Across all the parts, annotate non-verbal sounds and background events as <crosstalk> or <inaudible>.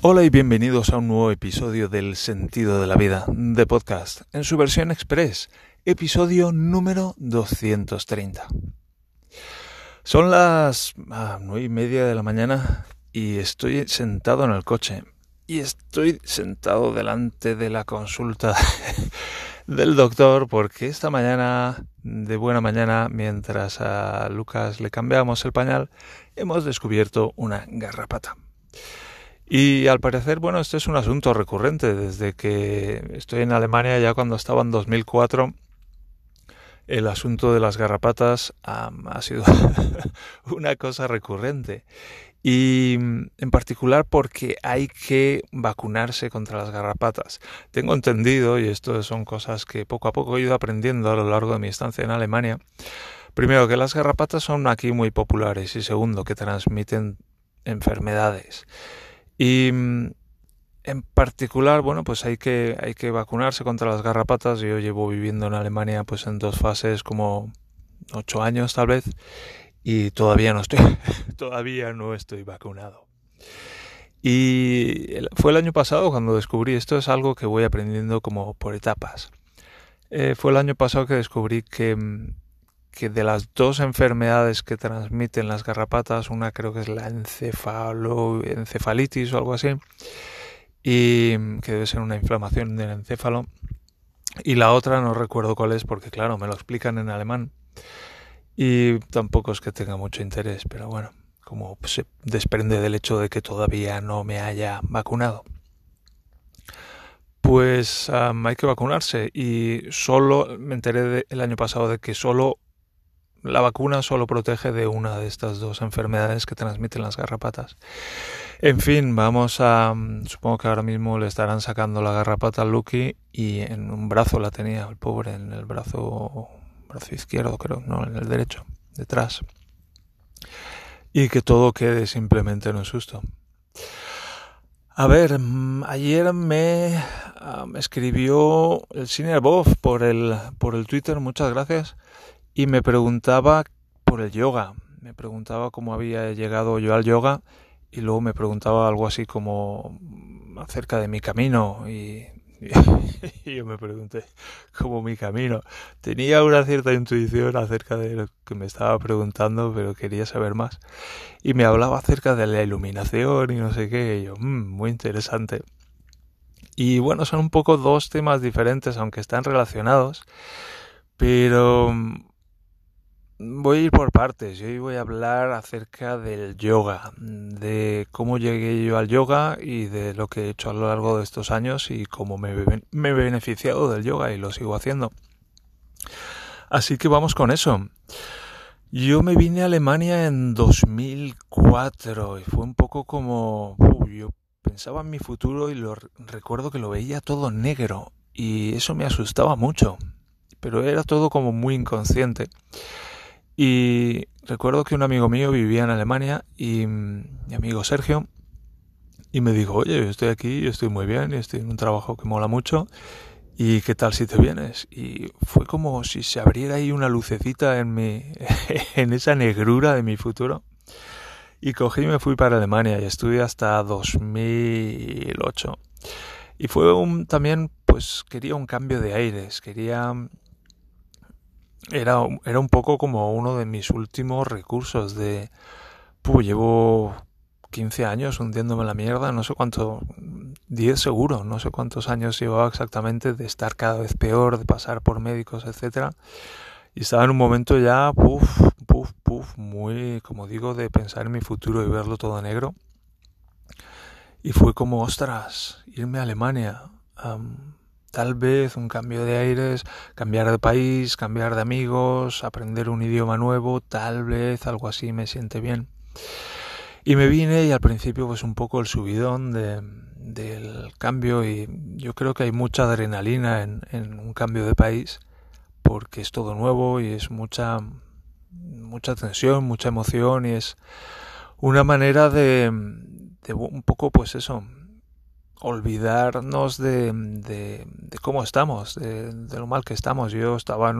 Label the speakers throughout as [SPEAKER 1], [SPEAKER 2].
[SPEAKER 1] Hola y bienvenidos a un nuevo episodio del Sentido de la Vida de podcast en su versión express, episodio número 230. Son las ah, nueve y media de la mañana y estoy sentado en el coche y estoy sentado delante de la consulta <laughs> del doctor porque esta mañana, de buena mañana, mientras a Lucas le cambiamos el pañal, hemos descubierto una garrapata. Y al parecer, bueno, este es un asunto recurrente desde que estoy en Alemania, ya cuando estaba en 2004, el asunto de las garrapatas ha sido <laughs> una cosa recurrente. Y en particular porque hay que vacunarse contra las garrapatas. Tengo entendido, y esto son cosas que poco a poco he ido aprendiendo a lo largo de mi estancia en Alemania, primero que las garrapatas son aquí muy populares y segundo que transmiten enfermedades. Y en particular, bueno, pues hay que, hay que vacunarse contra las garrapatas. Yo llevo viviendo en Alemania pues en dos fases como ocho años tal vez y todavía no estoy, <laughs> todavía no estoy vacunado. Y fue el año pasado cuando descubrí esto, es algo que voy aprendiendo como por etapas. Eh, fue el año pasado que descubrí que mm, que de las dos enfermedades que transmiten las garrapatas, una creo que es la encefalo, encefalitis o algo así, y que debe ser una inflamación del encéfalo, y la otra no recuerdo cuál es porque claro, me lo explican en alemán y tampoco es que tenga mucho interés, pero bueno, como se desprende del hecho de que todavía no me haya vacunado. Pues hay que vacunarse y solo me enteré el año pasado de que solo la vacuna solo protege de una de estas dos enfermedades que transmiten las garrapatas. En fin, vamos a... Supongo que ahora mismo le estarán sacando la garrapata al Lucky y en un brazo la tenía el pobre, en el brazo, brazo izquierdo creo, no, en el derecho, detrás. Y que todo quede simplemente en un susto. A ver, mm, ayer me escribió el Cine Bob por el, por el Twitter, muchas gracias y me preguntaba por el yoga. Me preguntaba cómo había llegado yo al yoga y luego me preguntaba algo así como acerca de mi camino <laughs> y, yo me pregunté cómo mi camino. Tenía una cierta intuición acerca de lo que me estaba preguntando, pero quería saber más. Y me hablaba acerca de la iluminación y no sé qué. Y yo, mmm, muy interesante. Y bueno, son un poco dos temas diferentes, aunque están relacionados. Pero Voy a ir por partes. Hoy voy a hablar acerca del yoga, de cómo llegué yo al yoga y de lo que he hecho a lo largo de estos años y cómo me, he beneficiado del yoga y lo sigo haciendo. Así que vamos con eso. Yo me vine a Alemania en 2004 y fue un poco como... yo pensaba en mi futuro y lo, recuerdo que lo veía todo negro y eso me asustaba mucho, pero era todo como muy inconsciente. Y recuerdo que un amigo mío vivía en Alemania y mi amigo Sergio y me dijo, oye, yo estoy aquí, yo estoy muy bien, estoy en un trabajo que mola mucho y qué tal si te vienes. Y fue como si se abriera ahí una lucecita en mi, <laughs> en esa negrura de mi futuro. Y cogí y me fui para Alemania y estuve hasta 2008. Y fue un, también, pues quería un cambio de aires, quería era, era un poco como uno de mis últimos recursos de, pues llevo 15 años hundiéndome en la mierda, no sé cuánto, 10 seguro, no sé cuántos años llevaba exactamente de estar cada vez peor, de pasar por médicos, etcétera. Y estaba en un momento ya, puff, puff, puff, muy, como digo, de pensar en mi futuro y verlo todo negro. Y fue como, ostras, irme a Alemania tal vez un cambio de aires, cambiar de país, cambiar de amigos, aprender un idioma nuevo, tal vez algo así me siente bien. Y me vine y al principio pues un poco el subidón de, del cambio y yo creo que hay mucha adrenalina en, en un cambio de país porque es todo nuevo y es mucha mucha tensión, mucha emoción y es una manera de, de un poco pues eso, olvidarnos de, de, cómo estamos, de, lo mal que estamos. Yo estaba,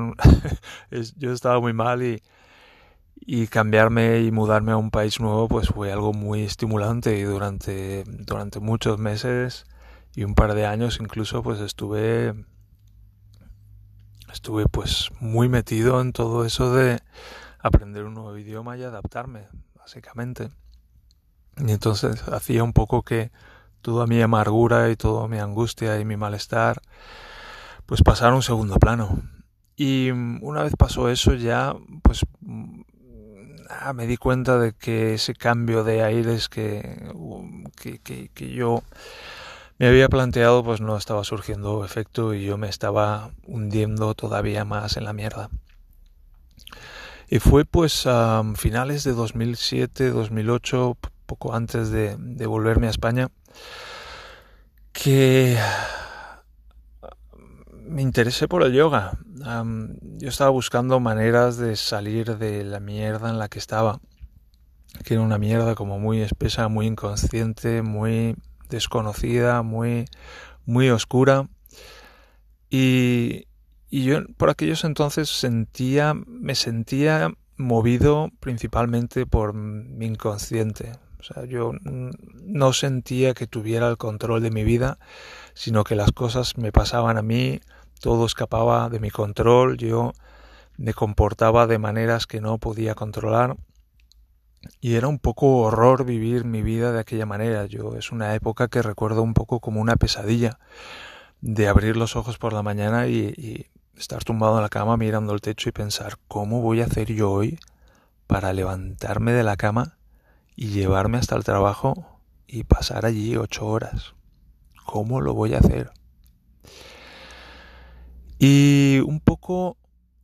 [SPEAKER 1] <laughs> yo estaba muy mal y, y cambiarme y mudarme a un país nuevo pues fue algo muy estimulante y durante, durante muchos meses y un par de años incluso pues estuve estuve pues muy metido en todo eso de aprender un nuevo idioma y adaptarme básicamente y entonces hacía un poco que toda mi amargura y toda mi angustia y mi malestar pues pasara a un segundo plano y una vez pasó eso ya pues Ah, me di cuenta de que ese cambio de aires que, que, que, yo me había planteado pues no estaba surgiendo efecto y yo me estaba hundiendo todavía más en la mierda. Y fue pues a finales de 2007, 2008, poco antes de, volverme a España, que me interesé por el yoga. yo estaba buscando maneras de salir de la mierda en la que estaba, que era una mierda como muy espesa, muy inconsciente, muy desconocida, muy, muy oscura. Y, y yo por aquellos entonces sentía, me sentía movido principalmente por mi inconsciente. O sea, yo no sentía que tuviera el control de mi vida, sino que las cosas me pasaban a mí todo escapaba de mi control, yo me comportaba de maneras que no podía controlar y era un poco horror vivir mi vida de aquella manera. Yo es una época que recuerdo un poco como una pesadilla de abrir los ojos por la mañana y, y estar tumbado en la cama mirando el techo y pensar cómo voy a hacer yo hoy para levantarme de la cama y llevarme hasta el trabajo y pasar allí ocho horas. ¿Cómo lo voy a hacer? Y un poco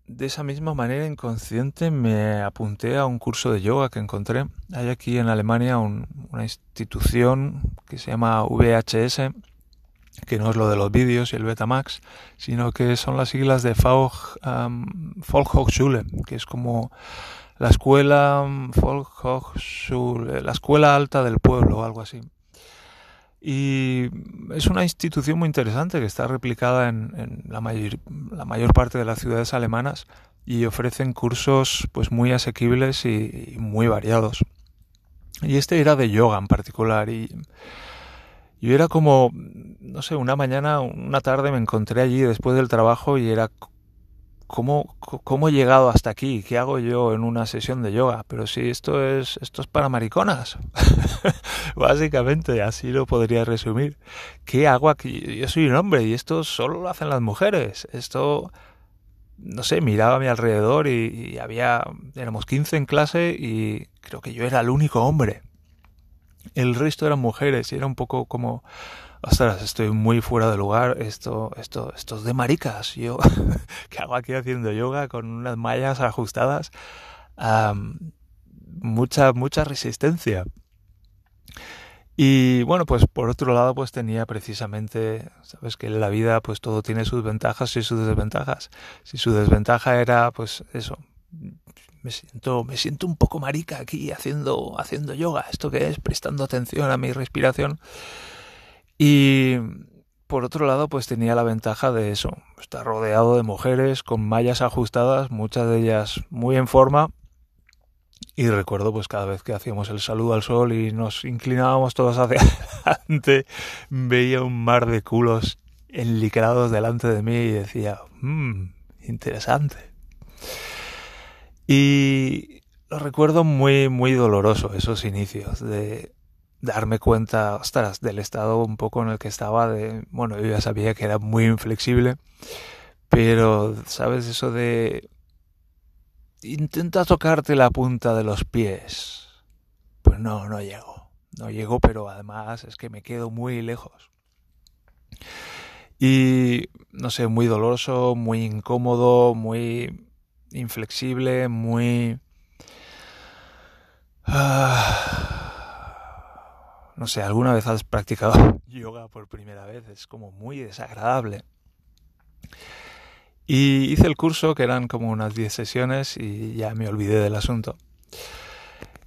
[SPEAKER 1] de esa misma manera inconsciente me apunté a un curso de yoga que encontré. Hay aquí en Alemania una institución que se llama VHS, que no es lo de los vídeos y el Betamax, sino que son las siglas de Volkshochschule, que es como la escuela Volkshochschule, la escuela alta del pueblo o algo así. Y es una institución muy interesante que está replicada en, la, mayor, la mayor parte de las ciudades alemanas y ofrecen cursos pues muy asequibles y, muy variados. Y este era de yoga en particular y yo era como, no sé, una mañana, una tarde me encontré allí después del trabajo y era ¿cómo, ¿cómo he llegado hasta aquí? ¿Qué hago yo en una sesión de yoga? Pero si esto es, esto es para mariconas. <laughs> Básicamente, así lo podría resumir. ¿Qué hago aquí? Yo soy un hombre y esto solo lo hacen las mujeres. Esto, no sé, miraba a mi alrededor y, y había, éramos 15 en clase y creo que yo era el único hombre. El resto eran mujeres y era un poco como ostras, estoy muy fuera de lugar, esto, esto, esto es de maricas, yo, <laughs> ¿qué hago aquí haciendo yoga con unas mallas ajustadas? mucha, mucha resistencia. Y bueno, pues por otro lado, pues tenía precisamente, sabes que en la vida pues todo tiene sus ventajas y sus desventajas. Si su desventaja era pues eso, me siento, me siento un poco marica aquí haciendo, haciendo yoga, esto que es prestando atención a mi respiración, y por otro lado, pues tenía la ventaja de eso, estar rodeado de mujeres con mallas ajustadas, muchas de ellas muy en forma. Y recuerdo pues cada vez que hacíamos el saludo al sol y nos inclinábamos todos hacia <laughs> adelante, veía un mar de culos enlicrados delante de mí y decía, mmm, interesante. Y lo recuerdo muy, muy doloroso esos inicios de darme cuenta, ostras, del estado un poco en el que estaba, de, bueno, yo ya sabía que era muy inflexible, pero, ¿sabes? Eso de... Intenta tocarte la punta de los pies. Pues no, no llego. No llego, pero además es que me quedo muy lejos. Y, no sé, muy doloroso, muy incómodo, muy inflexible, muy... Ah, no sé, alguna vez has practicado <laughs> yoga por primera vez, es como muy desagradable. Y hice el curso, que eran como unas 10 sesiones, y ya me olvidé del asunto.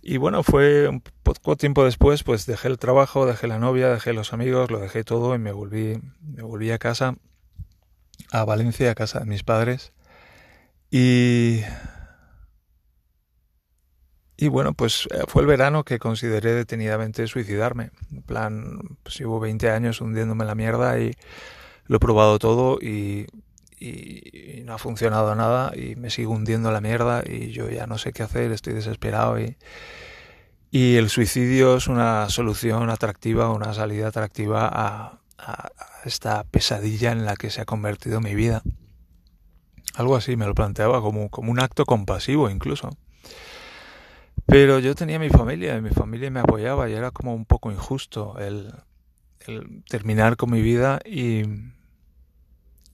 [SPEAKER 1] Y bueno, fue un poco tiempo después, pues dejé el trabajo, dejé la novia, dejé los amigos, lo dejé todo y me volví, me volví a casa, a Valencia, a casa de mis padres. Y Y bueno, pues eh, fue el verano que consideré detenidamente suicidarme. En plan, pues llevo 20 años hundiéndome en la mierda y lo he probado todo y, no ha funcionado nada y me sigo hundiendo en la mierda y yo ya no sé qué hacer, estoy desesperado y, y el suicidio es una solución atractiva, una salida atractiva a esta pesadilla en la que se ha convertido mi vida. Algo así, me lo planteaba como, como un acto compasivo incluso. Pero yo tenía mi familia y mi familia me apoyaba y era como un poco injusto el, el terminar con mi vida y,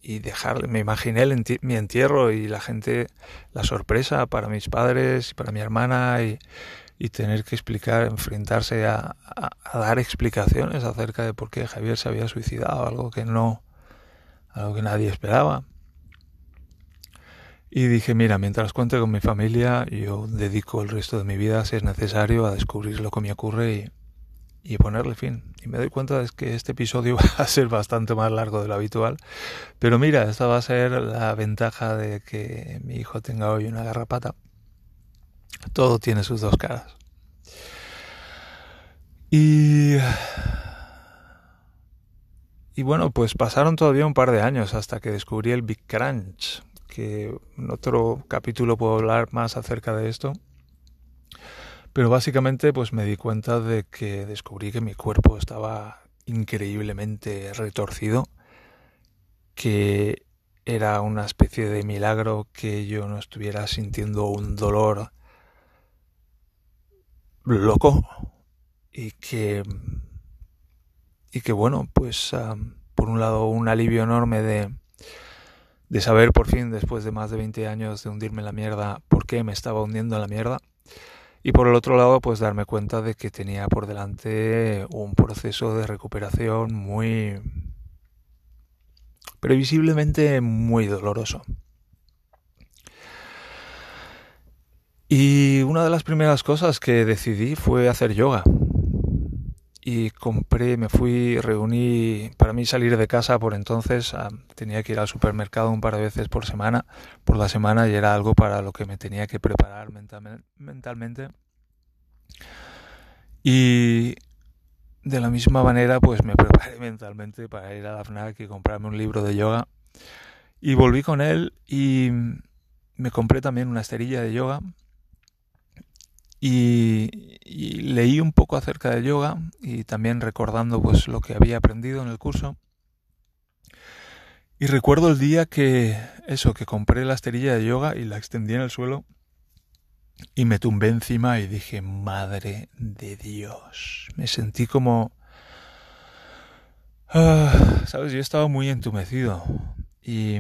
[SPEAKER 1] y dejar, me imaginé el mi entierro y la gente, la sorpresa para mis padres y para mi hermana y, y tener que explicar, enfrentarse a, a, dar explicaciones acerca de por qué Javier se había suicidado, algo que no, algo que nadie esperaba. Y dije, mira, mientras cuente con mi familia, yo dedico el resto de mi vida, si es necesario, a descubrir lo que me ocurre y, y ponerle fin. Y me doy cuenta de que este episodio <laughs> va a ser bastante más largo de lo habitual. Pero mira, esta va a ser la ventaja de que mi hijo tenga hoy una garrapata. Todo tiene sus dos caras. Y... Y bueno, pues pasaron todavía un par de años hasta que descubrí el Big Crunch, que en otro capítulo puedo hablar más acerca de esto. Pero básicamente pues me di cuenta de que descubrí que mi cuerpo estaba increíblemente retorcido, que era una especie de milagro que yo no estuviera sintiendo un dolor loco y que y que bueno pues um, por un lado un alivio enorme de de saber por fin, después de más de 20 años de hundirme en la mierda, por qué me estaba hundiendo en la mierda. Y por el otro lado, pues darme cuenta de que tenía por delante un proceso de recuperación muy previsiblemente muy doloroso. Y una de las primeras cosas que decidí fue hacer yoga y compré, me fui, reuní, para mí salir de casa por entonces ah, tenía que ir al supermercado un par de veces por semana, por la semana y era algo para lo que me tenía que preparar mentalmente. Y de la misma manera pues me preparé <laughs> mentalmente para ir a la FNAC y comprarme un libro de yoga y volví con él y me compré también una esterilla de yoga y, leí un poco acerca de yoga y también recordando pues lo que había aprendido en el curso. Y recuerdo el día que eso, que compré la esterilla de yoga y la extendí en el suelo y me tumbé encima y dije, madre de Dios. Me sentí como... Ah, Sabes, yo estaba muy entumecido y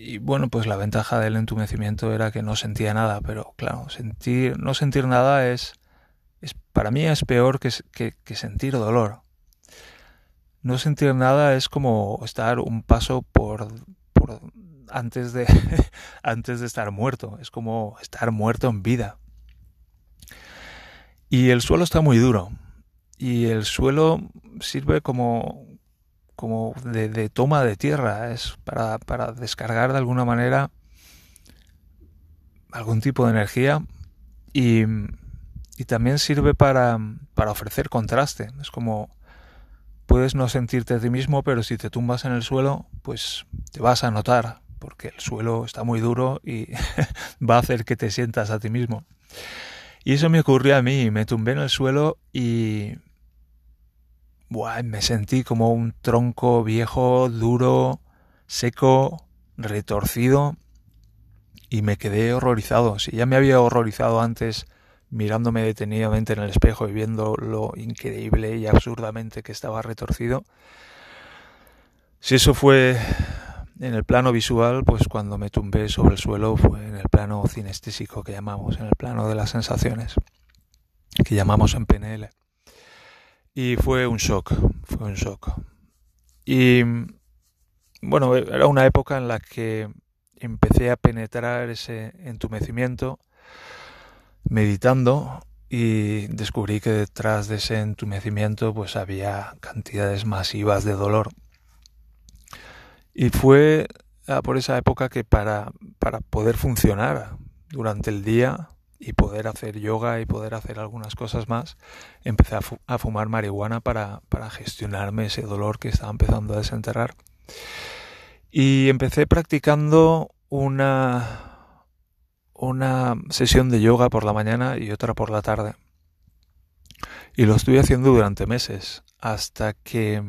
[SPEAKER 1] y bueno, pues la ventaja del entumecimiento era que no sentía nada, pero claro, sentir, no sentir nada es, es para mí es peor que, que, sentir dolor. No sentir nada es como estar un paso por, por antes de <laughs> antes de estar muerto, es como estar muerto en vida. Y el suelo está muy duro y el suelo sirve como como de, toma de tierra, es para, para, descargar de alguna manera algún tipo de energía y, y también sirve para, para, ofrecer contraste. Es como puedes no sentirte a ti mismo, pero si te tumbas en el suelo, pues te vas a notar, porque el suelo está muy duro y <laughs> va a hacer que te sientas a ti mismo. Y eso me ocurrió a mí, me tumbé en el suelo y Buah, me sentí como un tronco viejo, duro, seco, retorcido y me quedé horrorizado. Si ya me había horrorizado antes mirándome detenidamente en el espejo y viendo lo increíble y absurdamente que estaba retorcido, si eso fue en el plano visual, pues cuando me tumbé sobre el suelo fue en el plano cinestésico que llamamos, en el plano de las sensaciones, que llamamos en PNL. Y fue un shock, fue un shock. Y bueno, era una época en la que empecé a penetrar ese entumecimiento meditando y descubrí que detrás de ese entumecimiento pues había cantidades masivas de dolor. Y fue por esa época que para, para poder funcionar durante el día, y poder hacer yoga y poder hacer algunas cosas más, empecé a, fumar marihuana para, para gestionarme ese dolor que estaba empezando a desenterrar. Y empecé practicando una, una sesión de yoga por la mañana y otra por la tarde. Y lo estuve haciendo durante meses, hasta que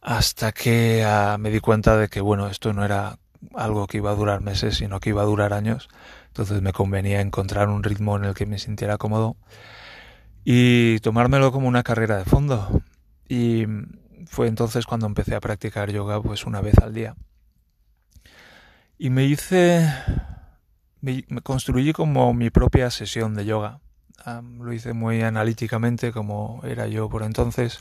[SPEAKER 1] hasta que ah, me di cuenta de que bueno, esto no era algo que iba a durar meses, sino que iba a durar años. Entonces me convenía encontrar un ritmo en el que me sintiera cómodo y tomármelo como una carrera de fondo. Y fue entonces cuando empecé a practicar yoga pues una vez al día. Y me hice, me, construí como mi propia sesión de yoga. lo hice muy analíticamente como era yo por entonces.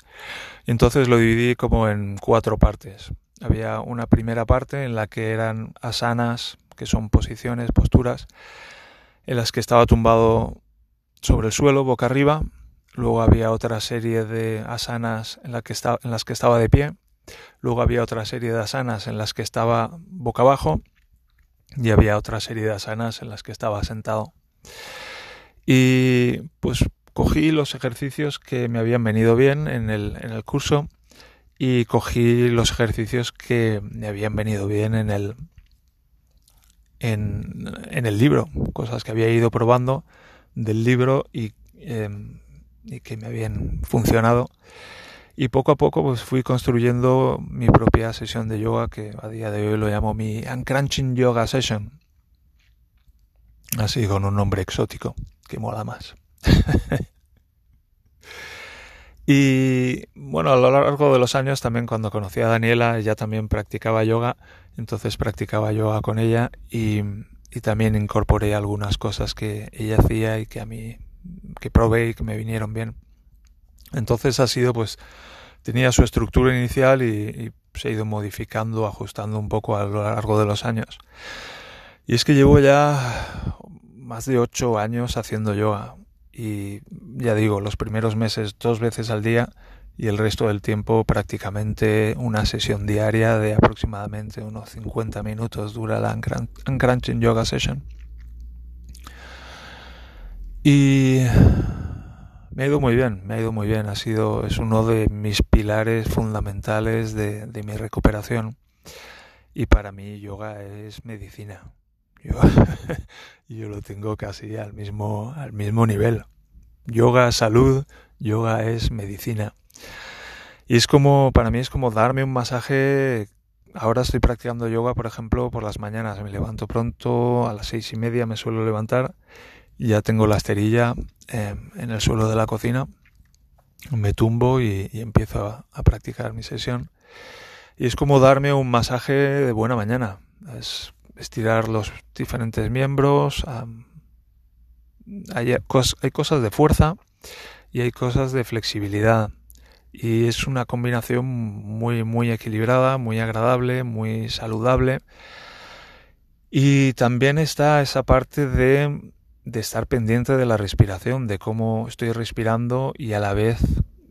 [SPEAKER 1] Y entonces lo dividí como en cuatro partes. Había una primera parte en la que eran asanas, que son posiciones, posturas, en las que estaba tumbado sobre el suelo, boca arriba, luego había otra serie de asanas en, la que en las que estaba de pie, luego había otra serie de asanas en las que estaba boca abajo. Y había otra serie de asanas en las que estaba sentado. Y pues cogí los ejercicios que me habían venido bien en el, en el curso y cogí los ejercicios que me habían venido bien en el, en, en el libro, cosas que había ido probando del libro y em, y que me habían funcionado. Y poco a poco pues fui construyendo mi propia sesión de yoga que a día de hoy lo llamo mi Uncrunching Yoga Session. Así con un nombre exótico que mola más. <laughs> y bueno, a lo largo de los años también cuando conocí a Daniela ella también practicaba yoga, entonces practicaba yoga con ella y, y también incorporé algunas cosas que ella hacía y que a mí que probé y que me vinieron bien. Entonces ha sido pues tenía su estructura inicial y, se ha ido modificando, ajustando un poco a lo largo de los años. Y es que llevo ya más de ocho años haciendo yoga y ya digo, los primeros meses dos veces al día y el resto del tiempo prácticamente una sesión diaria de aproximadamente unos 50 minutos dura la Uncrunching Yoga Session. Y me ha ido muy bien, me ha ido muy bien. Ha sido, es uno de mis pilares fundamentales de, mi recuperación. Y para mí yoga es medicina. Yo, <laughs> yo lo tengo casi al mismo, al mismo nivel. Yoga salud, yoga es medicina. Y es como, para mí es como darme un masaje. Ahora estoy practicando yoga, por ejemplo, por las mañanas. Me levanto pronto, a las seis y media me suelo levantar ya tengo la esterilla em, en el suelo de la cocina, me tumbo y, empiezo a, practicar mi sesión. Y es como darme un masaje de buena mañana, es estirar los diferentes miembros, hay, hay cosas de fuerza y hay cosas de flexibilidad. Y es una combinación muy, muy equilibrada, muy agradable, muy saludable. Y también está esa parte de de estar pendiente de la respiración, de cómo estoy respirando y a la vez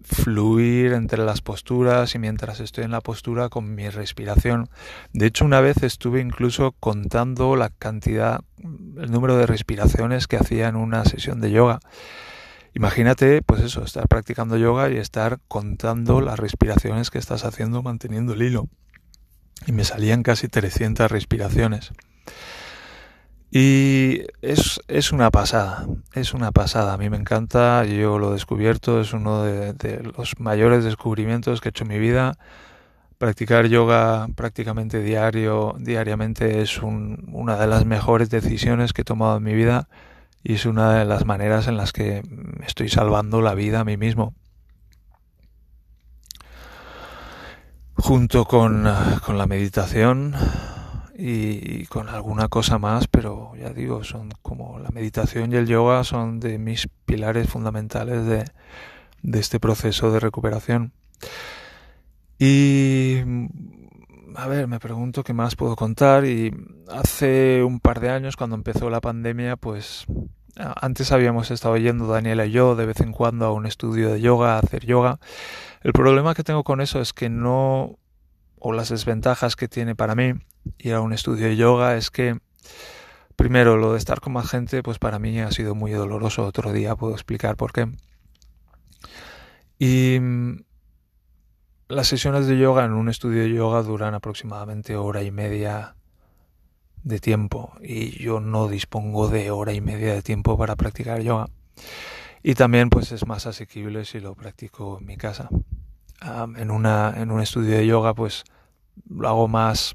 [SPEAKER 1] fluir entre las posturas y mientras estoy en la postura con mi respiración. De hecho, una vez estuve incluso contando la cantidad, el número de respiraciones que hacía en una sesión de yoga. Imagínate, pues eso, estar practicando yoga y estar contando las respiraciones que estás haciendo manteniendo el hilo. Y me salían casi 300 respiraciones. Y es, es, una pasada, es una pasada. A mí me encanta, yo lo he descubierto, es uno de, los mayores descubrimientos que he hecho en mi vida. Practicar yoga prácticamente diario, diariamente es una de las mejores decisiones que he tomado en mi vida y es una de las maneras en las que estoy salvando la vida a mí mismo. Junto con, con la meditación, y, con alguna cosa más, pero ya digo, son como la meditación y el yoga son de mis pilares fundamentales de, este proceso de recuperación. Y a ver, me pregunto qué más puedo contar y hace un par de años cuando empezó la pandemia, pues antes habíamos estado yendo Daniela y yo de vez en cuando a un estudio de yoga, a hacer yoga. El problema que tengo con eso es que no o las desventajas que tiene para mí ir a un estudio de yoga es que Primero, lo de estar con más gente, pues para mí ha sido muy doloroso. Otro día puedo explicar por qué. Y las sesiones de yoga en un estudio de yoga duran aproximadamente hora y media de tiempo y yo no dispongo de hora y media de tiempo para practicar yoga. Y también pues es más asequible si lo practico en mi casa. En, una, en un estudio de yoga pues lo hago más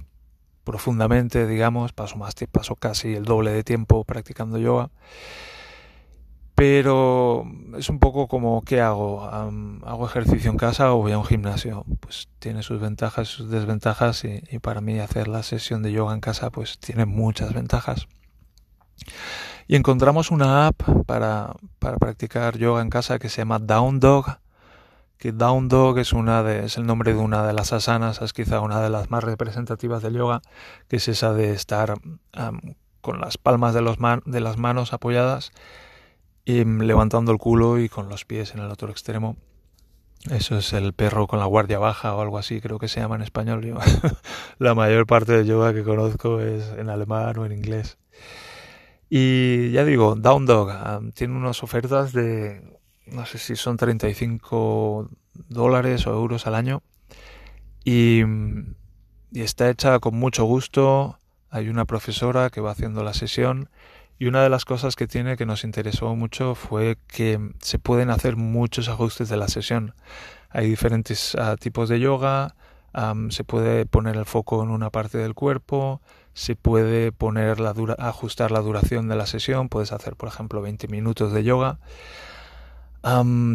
[SPEAKER 1] profundamente, digamos, paso más paso casi el doble de tiempo practicando yoga. Pero es un poco como ¿qué hago? ¿Hago ejercicio en casa o voy a un gimnasio? Pues tiene sus ventajas sus desventajas y, y para mí hacer la sesión de yoga en casa pues tiene muchas ventajas. Y encontramos una app para, para practicar yoga en casa que se llama Down Dog que Down Dog es, una de, es el nombre de una de las asanas, es quizá una de las más representativas del yoga, que es esa de estar con las palmas de, los de las manos apoyadas y levantando el culo y con los pies en el otro extremo. Eso es el perro con la guardia baja o algo así, creo que se llama en español. <laughs> la mayor parte del yoga que conozco es en alemán o en inglés. Y ya digo, Down Dog tiene unas ofertas de no sé si son 35 dólares o euros al año. Y, está hecha con mucho gusto. Hay una profesora que va haciendo la sesión. Y una de las cosas que tiene que nos interesó mucho fue que se pueden hacer muchos ajustes de la sesión. Hay diferentes ah, tipos de yoga. se puede poner el foco en una parte del cuerpo. Se puede poner la dura, ajustar la duración de la sesión. Puedes hacer, por ejemplo, 20 minutos de yoga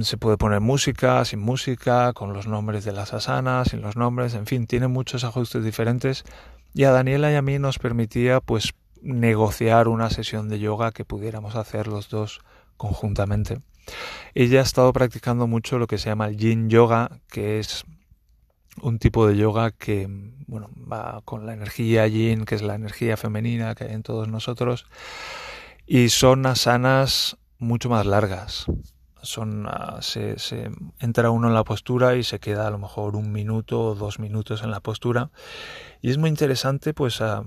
[SPEAKER 1] se puede poner música, sin música, con los nombres de las asanas, sin los nombres, en fin, tiene muchos ajustes diferentes y a Daniela y a mí nos permitía pues negociar una sesión de yoga que pudiéramos hacer los dos conjuntamente. Ella ha estado practicando mucho lo que se llama el yin yoga, que es un tipo de yoga que bueno, va con la energía yin, que es la energía femenina que hay en todos nosotros, y son asanas mucho más largas son ah, se, se, entra uno en la postura y se queda a lo mejor un minuto o dos minutos en la postura. Y es muy interesante pues a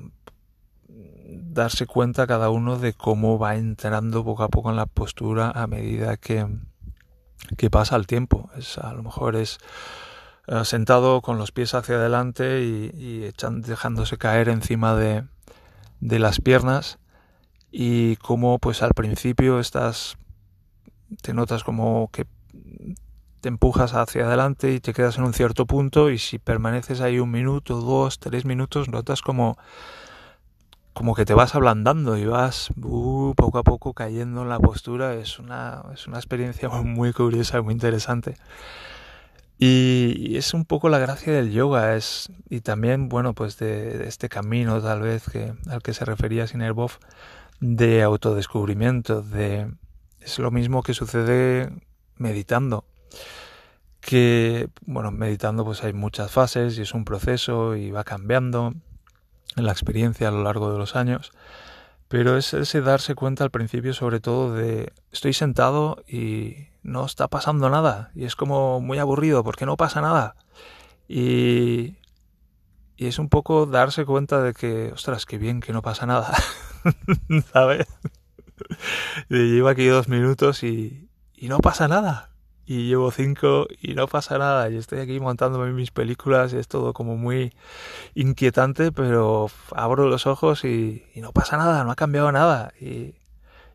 [SPEAKER 1] darse cuenta cada uno de cómo va entrando poco a poco en la postura a medida que, que pasa el tiempo. Es a lo mejor es ah, sentado con los pies hacia adelante y, y dejándose caer encima de, de las piernas. Y como pues al principio estás te notas como que te empujas hacia adelante y te quedas en un cierto punto y si permaneces ahí un minuto, dos, tres minutos, notas como como que te vas ablandando y vas uh, poco a poco cayendo en la postura. Es una, es una experiencia muy curiosa muy interesante. Y, es un poco la gracia del yoga, es, y también, bueno, pues de, este camino tal vez que, al que se refería Sinerbov, de autodescubrimiento, de, es lo mismo que sucede meditando. Que, bueno, meditando pues hay muchas fases y es un proceso y va cambiando la experiencia a lo largo de los años. Pero es ese darse cuenta al principio sobre todo de estoy sentado y no está pasando nada. Y es como muy aburrido porque no pasa nada. Y, y es un poco darse cuenta de que, ostras, qué bien que no pasa nada. <laughs> ¿Sabes? <laughs> llevo aquí dos minutos y, y no pasa nada. Y llevo cinco y no pasa nada. Y estoy aquí montándome mis películas y es todo como muy inquietante, pero abro los ojos y, y no pasa nada, no ha cambiado nada. Y,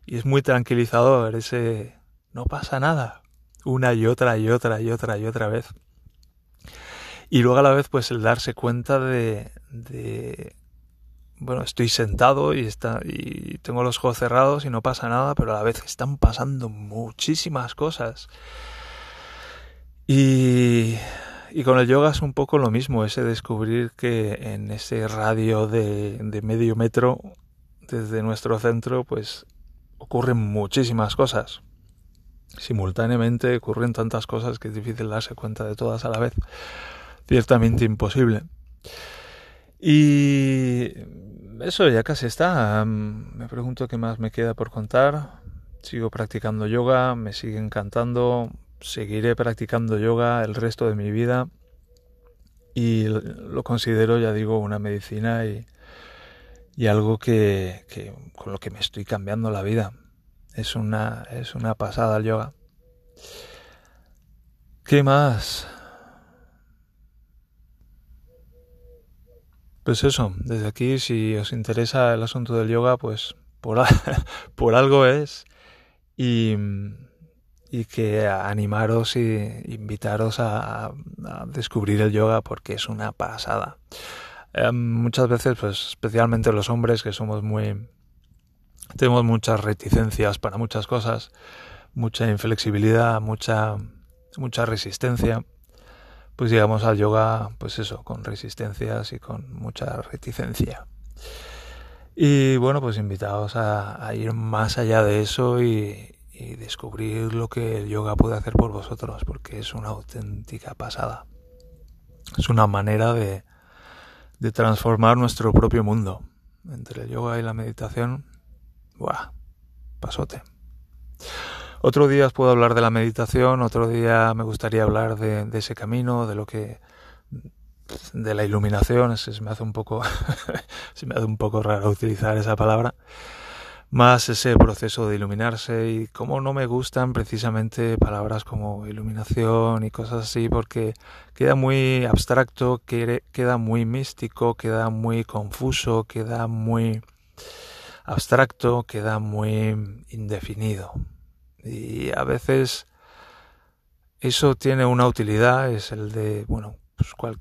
[SPEAKER 1] y es muy tranquilizador ese no pasa nada. Una y otra y otra y otra y otra vez. Y luego a la vez pues el darse cuenta de, de bueno, estoy sentado y, está, y tengo los ojos cerrados y no pasa nada, pero a la vez están pasando muchísimas cosas. Y, y con el yoga es un poco lo mismo, ese descubrir que en ese radio de, de medio metro desde nuestro centro, pues ocurren muchísimas cosas. Simultáneamente ocurren tantas cosas que es difícil darse cuenta de todas a la vez. Ciertamente imposible. Y eso ya casi está. me pregunto qué más me queda por contar. Sigo practicando yoga, me sigue encantando. Seguiré practicando yoga el resto de mi vida. Y lo considero, ya digo, una medicina y, y algo que, que, con lo que me estoy cambiando la vida. Es una, es una pasada el yoga. ¿Qué más? Pues eso, desde aquí si os interesa el asunto del yoga, pues por, <laughs> por algo es y, que animaros y invitaros a, descubrir el yoga porque es una pasada. Eh, muchas veces, pues especialmente los hombres que somos muy... tenemos muchas reticencias para muchas cosas, mucha inflexibilidad, mucha, mucha resistencia pues llegamos al yoga, pues eso, con resistencias y con mucha reticencia. Y bueno, pues invitados a, ir más allá de eso y, descubrir lo que el yoga puede hacer por vosotros, porque es una auténtica pasada. Es una manera de, de transformar nuestro propio mundo. Entre el yoga y la meditación, ¡buah! Pasote. Otro día os puedo hablar de la meditación, otro día me gustaría hablar de, ese camino, de lo que de la iluminación, se me hace un poco <laughs> se me hace un poco raro utilizar esa palabra, más ese proceso de iluminarse y como no me gustan precisamente palabras como iluminación y cosas así porque queda muy abstracto, queda muy místico, queda muy confuso, queda muy abstracto, queda muy indefinido. Y a veces eso tiene una utilidad, es el de, bueno, pues cual,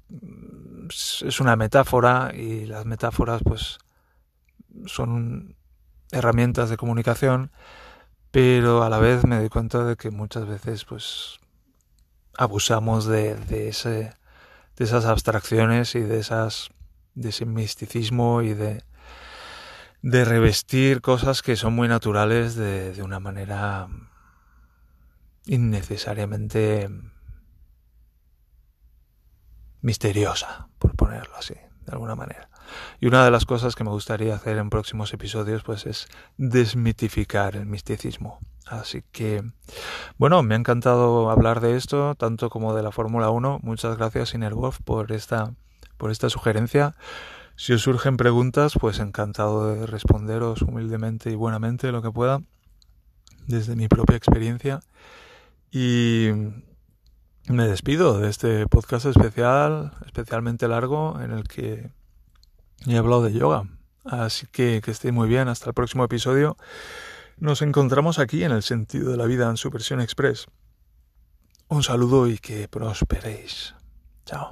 [SPEAKER 1] es una metáfora y las metáforas pues son herramientas de comunicación, pero a la vez me doy cuenta de que muchas veces pues abusamos de, de, ese, de esas abstracciones y de esas de ese misticismo y de, de revestir cosas que son muy naturales de, de una manera innecesariamente misteriosa, por ponerlo así, de alguna manera. Y una de las cosas que me gustaría hacer en próximos episodios pues es desmitificar el misticismo. Así que, bueno, me ha encantado hablar de esto, tanto como de la Fórmula 1. Muchas gracias, Inerwolf, por esta, por esta sugerencia. Si os surgen preguntas, pues encantado de responderos humildemente y buenamente lo que pueda, desde mi propia experiencia. Y me despido de este podcast especial, especialmente largo, en el que he hablado de yoga. Así que que estéis muy bien, hasta el próximo episodio. Nos encontramos aquí en el sentido de la vida en su versión express. Un saludo y que prosperéis. Chao.